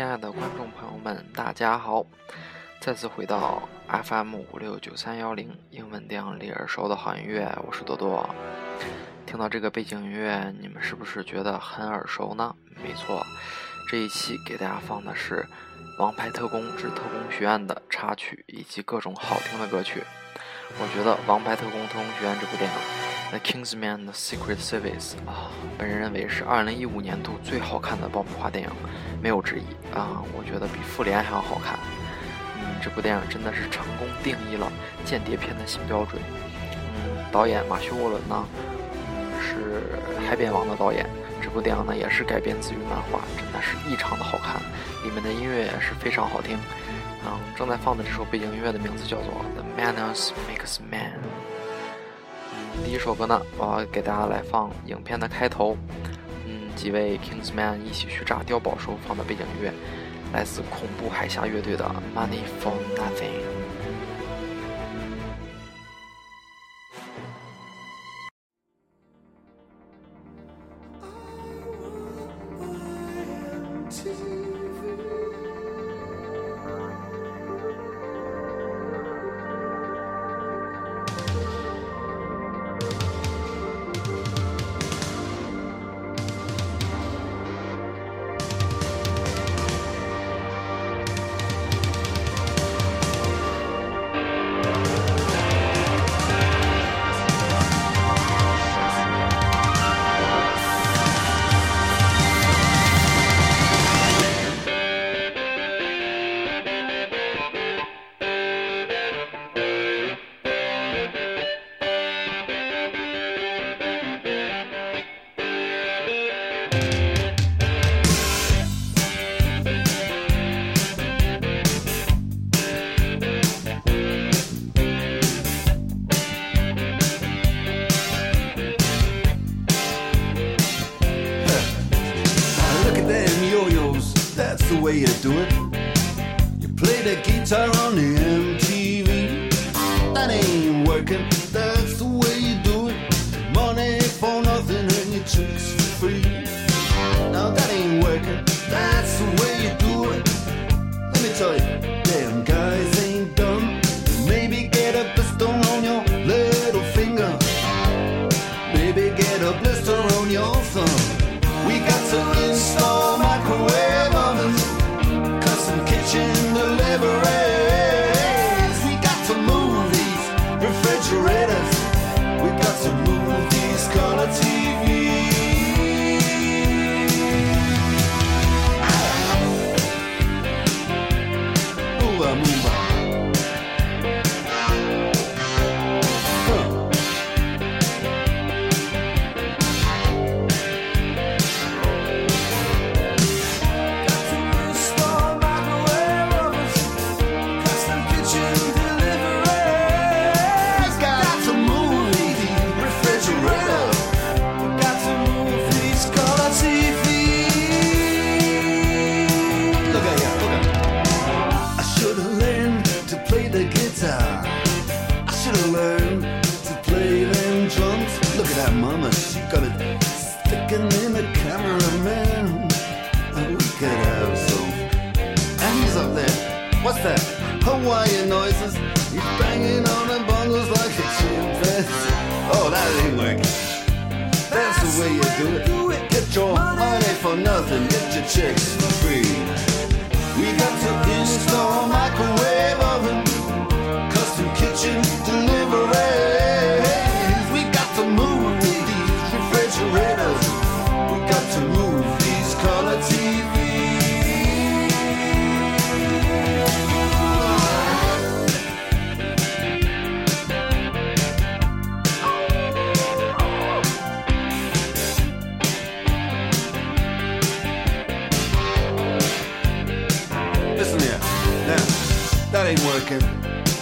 亲爱的观众朋友们，大家好！再次回到 FM 五六九三幺零英文电影里耳熟的好音乐，我是多多。听到这个背景音乐，你们是不是觉得很耳熟呢？没错，这一期给大家放的是《王牌特工之特工学院》的插曲以及各种好听的歌曲。我觉得《王牌特工特工学院》这部电影，《The Kingsman: The Secret Service》啊，本人认为是2015年度最好看的爆米花电影，没有之一啊！我觉得比《复联》还要好看。嗯，这部电影真的是成功定义了间谍片的新标准。嗯，导演马修·沃伦呢，是《海边王》的导演。这部电影呢，也是改编自于漫画，真的是异常的好看，里面的音乐也是非常好听。嗯，正在放的这首背景音乐的名字叫做《The Manners Makes Man》。第一首歌呢，我要给大家来放影片的开头。嗯，几位 Kingsman 一起去炸碉堡时候放的背景音乐，来自恐怖海峡乐队的《Money for Nothing》。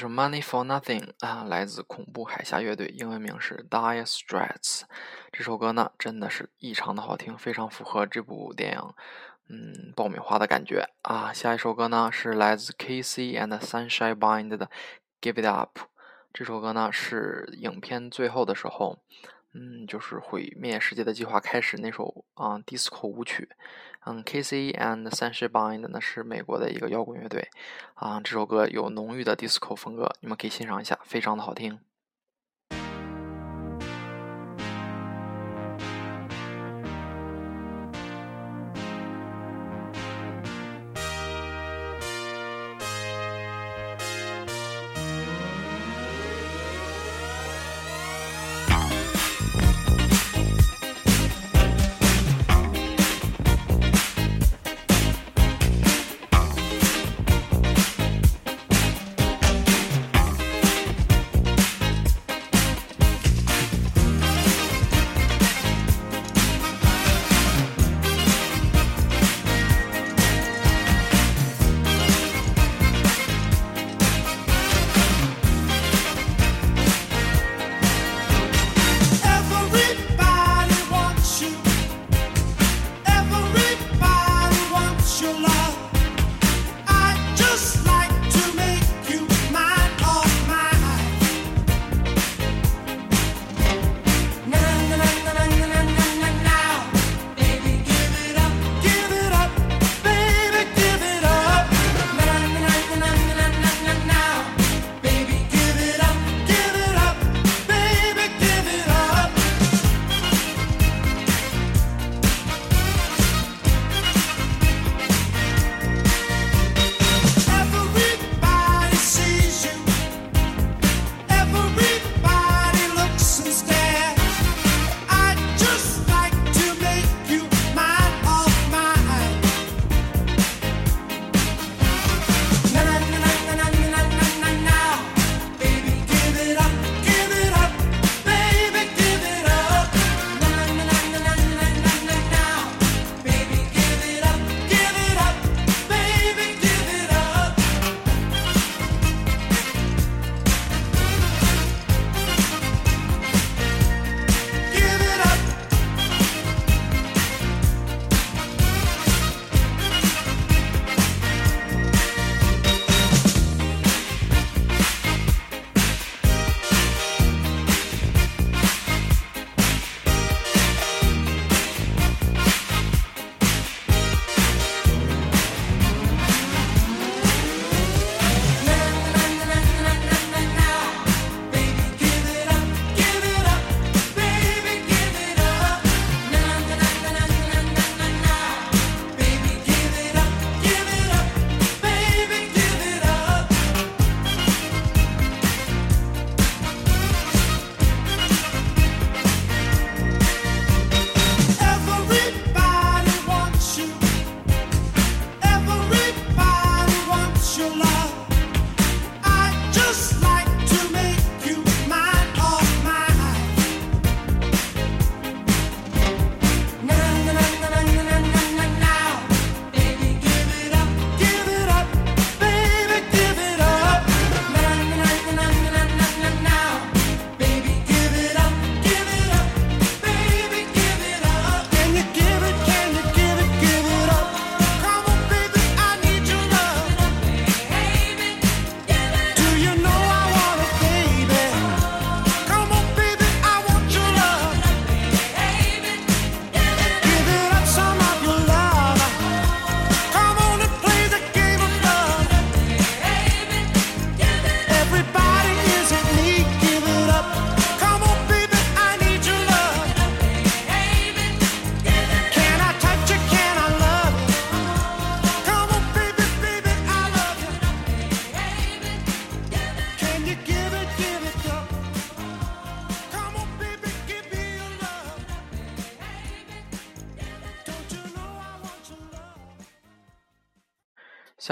是《Money for Nothing》啊，来自恐怖海峡乐队，英文名是 Dire Straits。这首歌呢，真的是异常的好听，非常符合这部电影，嗯，爆米花的感觉啊。下一首歌呢，是来自 K.C. and Sunshine Band 的《Give It Up》。这首歌呢，是影片最后的时候。嗯，就是毁灭世界的计划开始那首啊，disco 舞曲。嗯，K.C. and Sunshine Band 呢是美国的一个摇滚乐队。啊，这首歌有浓郁的 disco 风格，你们可以欣赏一下，非常的好听。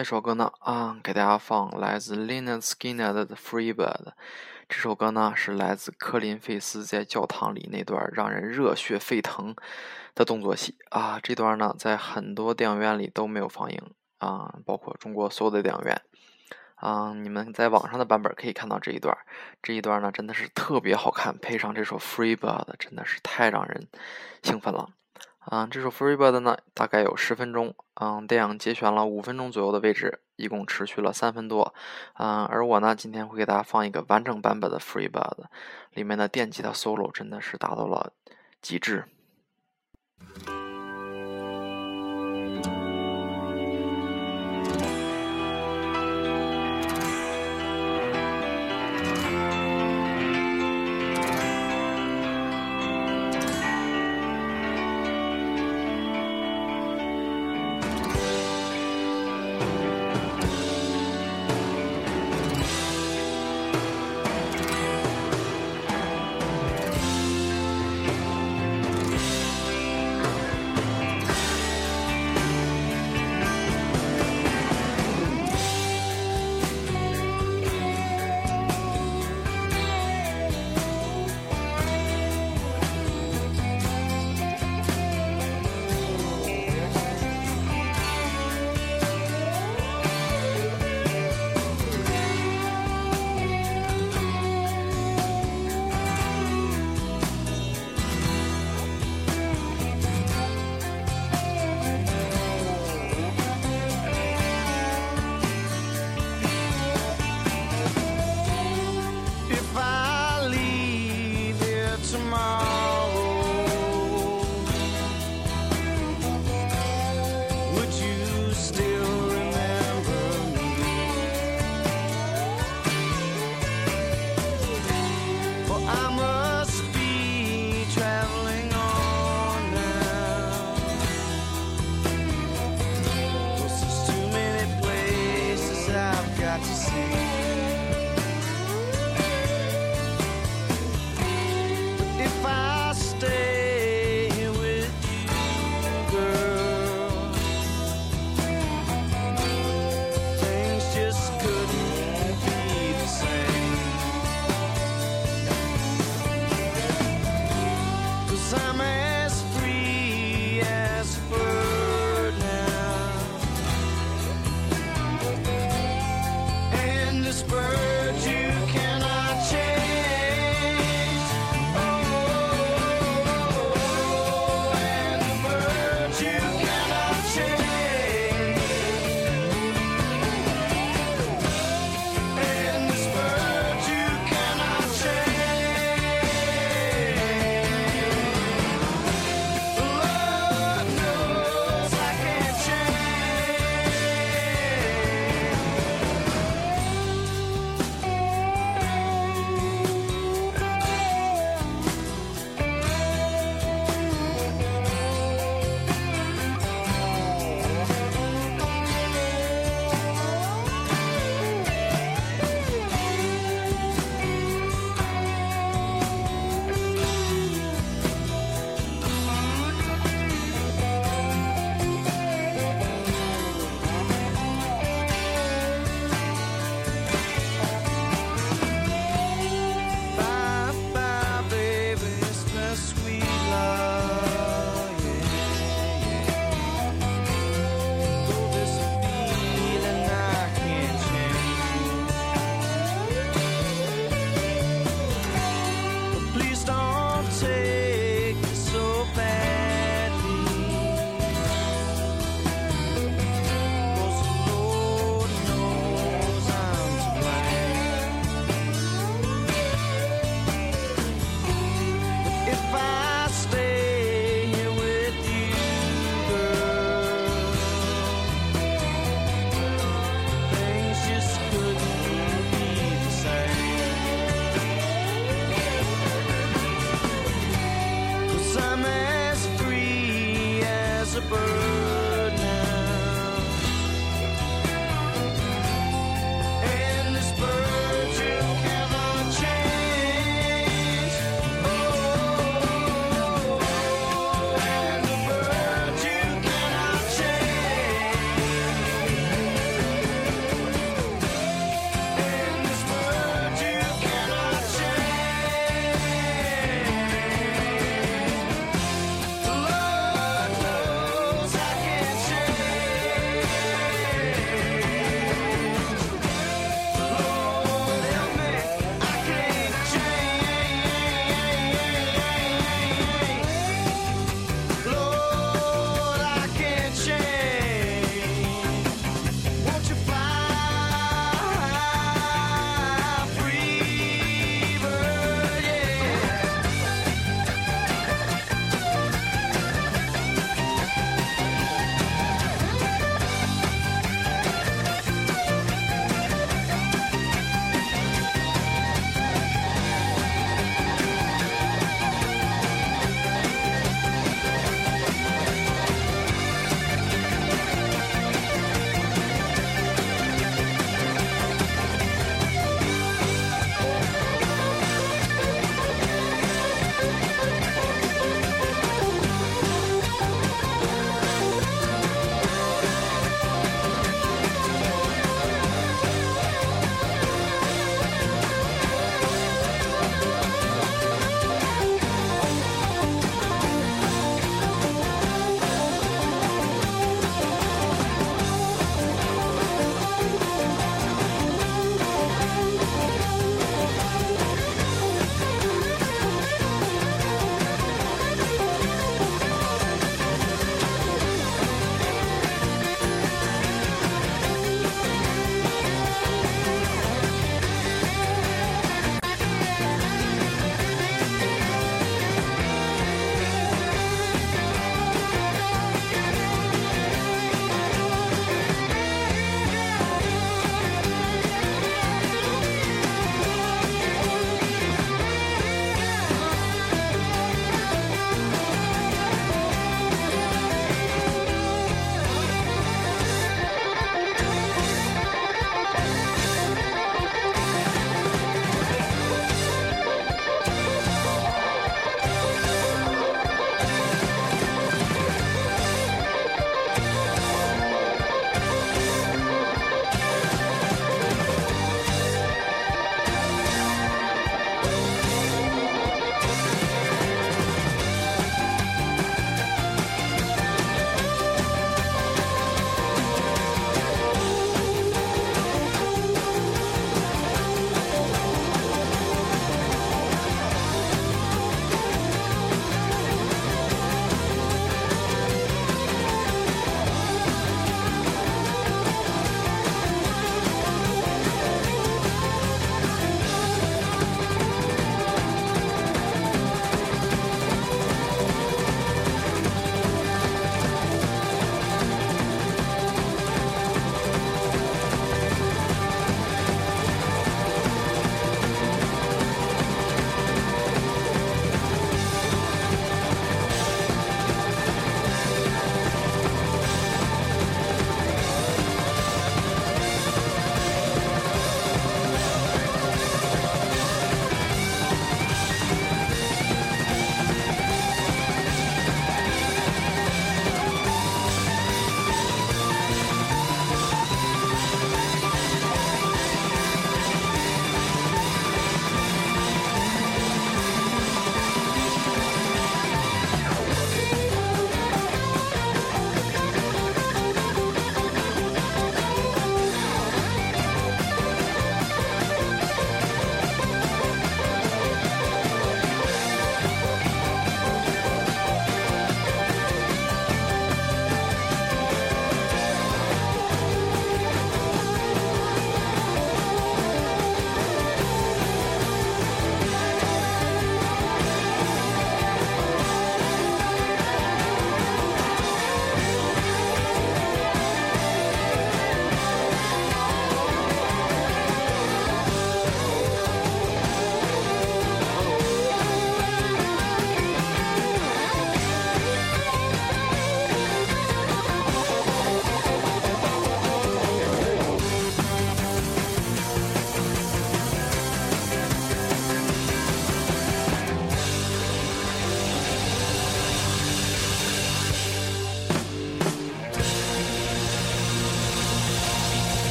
这首歌呢，啊，给大家放来自 Lina Skinner 的 free bird 这首歌呢，是来自科林费斯在教堂里那段让人热血沸腾的动作戏啊，这段呢，在很多电影院里都没有放映。啊，包括中国所有的电影院。啊，你们在网上的版本可以看到这一段，这一段呢真的是特别好看，配上这首 free bird 真的是太让人兴奋了。啊，这首《Free Bird》呢，大概有十分钟，嗯，电影节选了五分钟左右的位置，一共持续了三分多，啊，而我呢，今天会给大家放一个完整版本的《Free Bird》，里面的电吉他 solo 真的是达到了极致。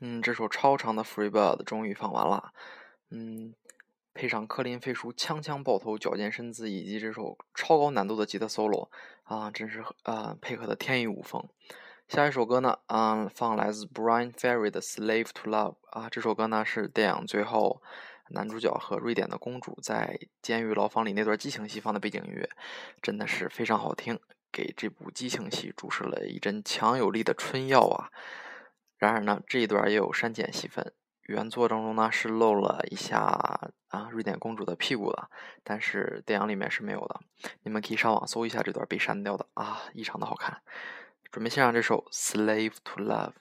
嗯，这首超长的《Free Bird》终于放完了。嗯，配上科林·费舒枪枪爆头、矫健身姿，以及这首超高难度的吉他 solo，啊，真是呃配合的天衣无缝。下一首歌呢，啊，放来自 Brian Ferry 的《Slave to Love》啊，这首歌呢是电影最后男主角和瑞典的公主在监狱牢房里那段激情戏放的背景音乐，真的是非常好听，给这部激情戏注射了一针强有力的春药啊。然而呢，这一段也有删减戏份。原作当中呢是露了一下啊瑞典公主的屁股的，但是电影里面是没有的。你们可以上网搜一下这段被删掉的啊，异常的好看。准备欣赏这首《Slave to Love》。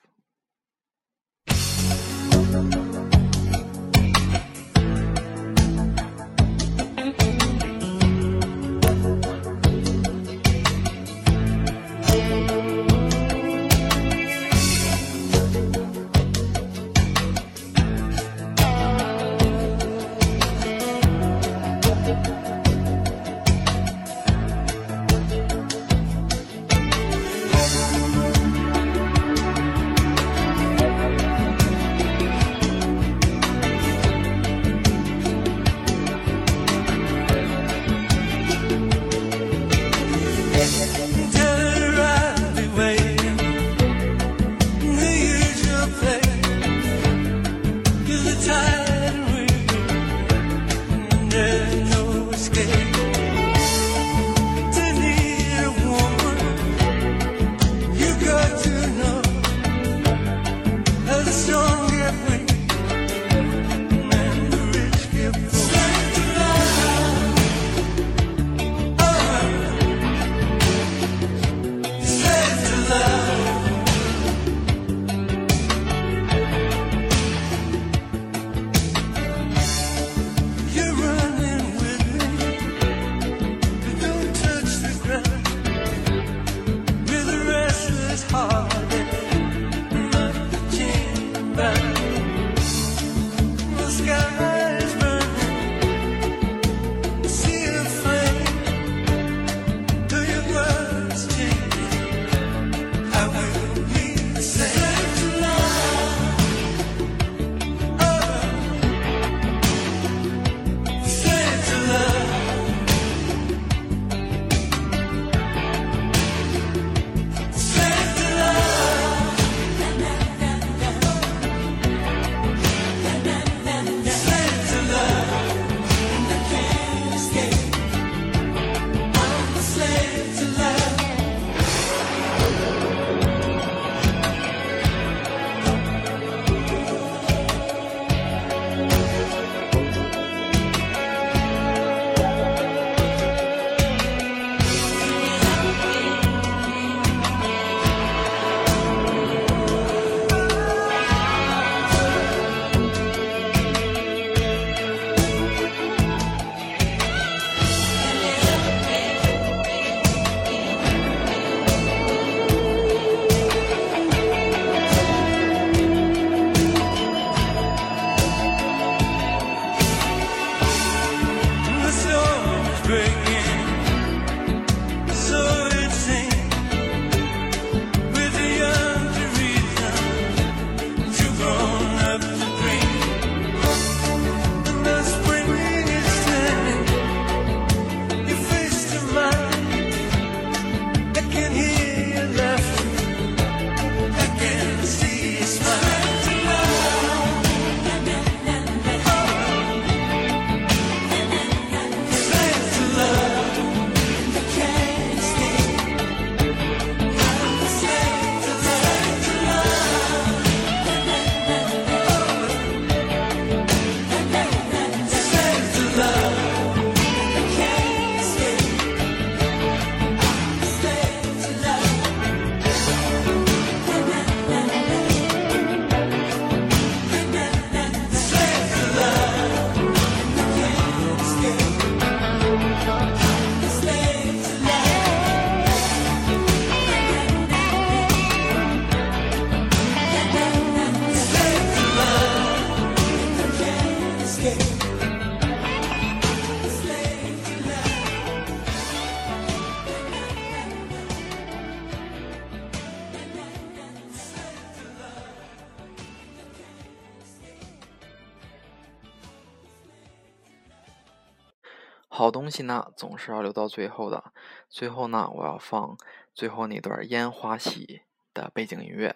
好东西呢，总是要留到最后的。最后呢，我要放最后那段烟花戏的背景音乐。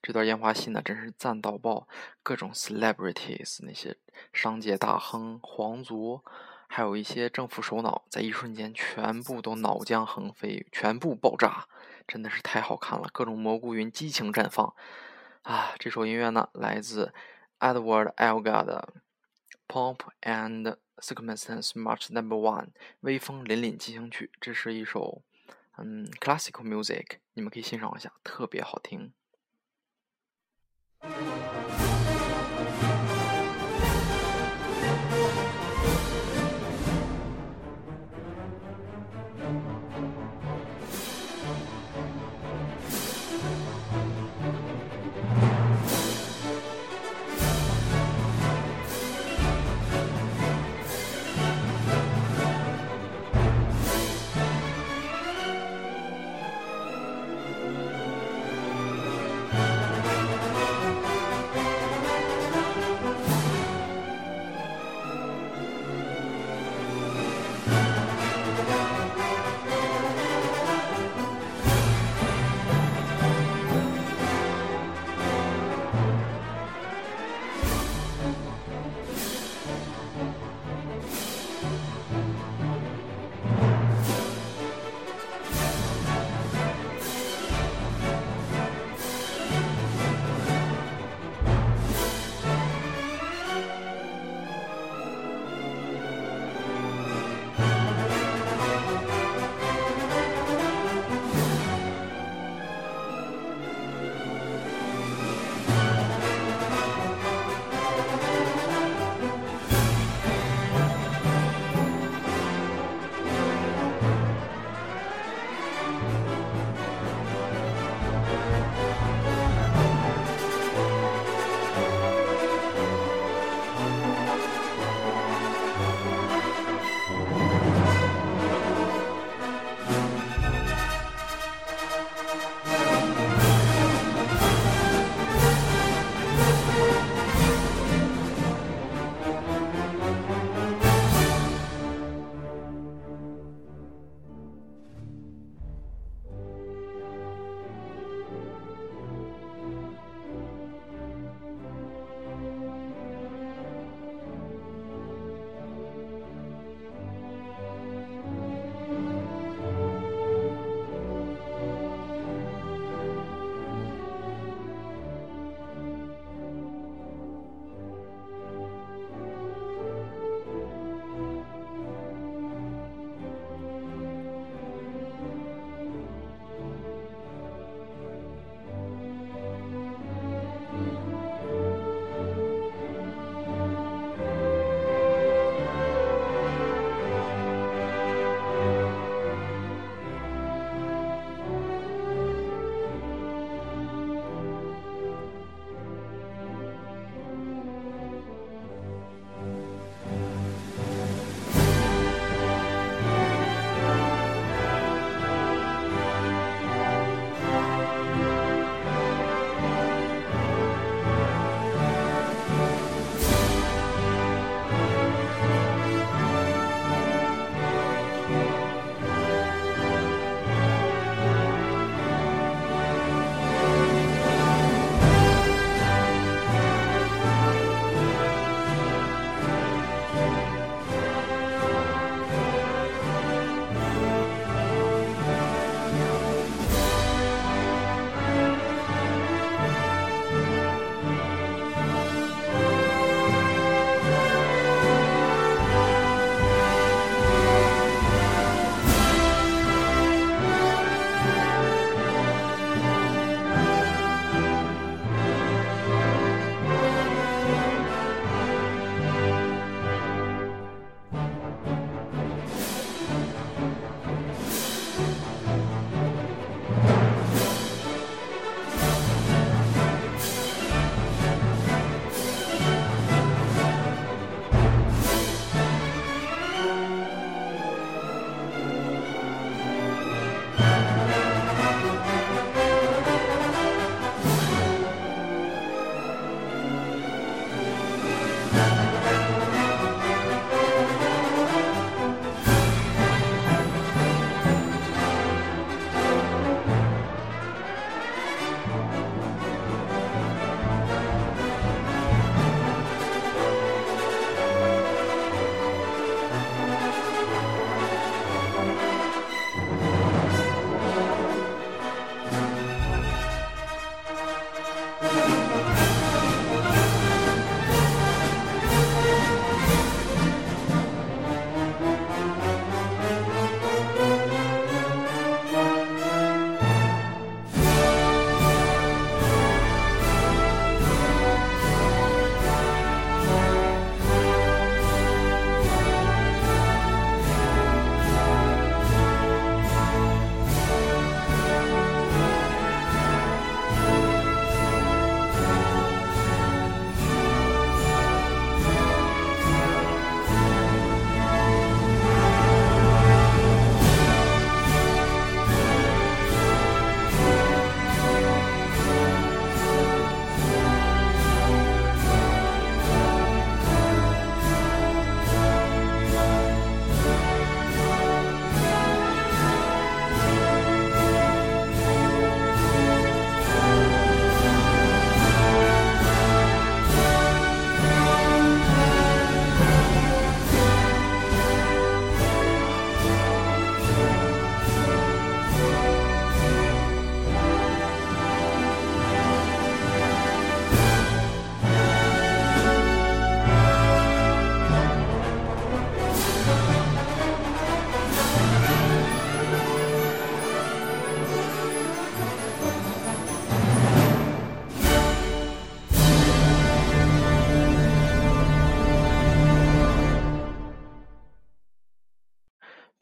这段烟花戏呢，真是赞到爆！各种 celebrities，那些商界大亨、皇族，还有一些政府首脑，在一瞬间全部都脑浆横飞，全部爆炸，真的是太好看了！各种蘑菇云激情绽放啊！这首音乐呢，来自 Edward Elgar 的《Pomp and Circumstance March Number One》威风凛凛进行曲。这是一首嗯 classical music，你们可以欣赏一下，特别好听。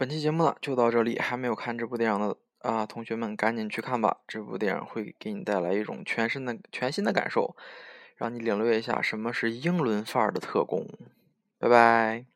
本期节目呢就到这里，还没有看这部电影的啊同学们赶紧去看吧！这部电影会给你带来一种全身的、全新的感受，让你领略一下什么是英伦范儿的特工。拜拜。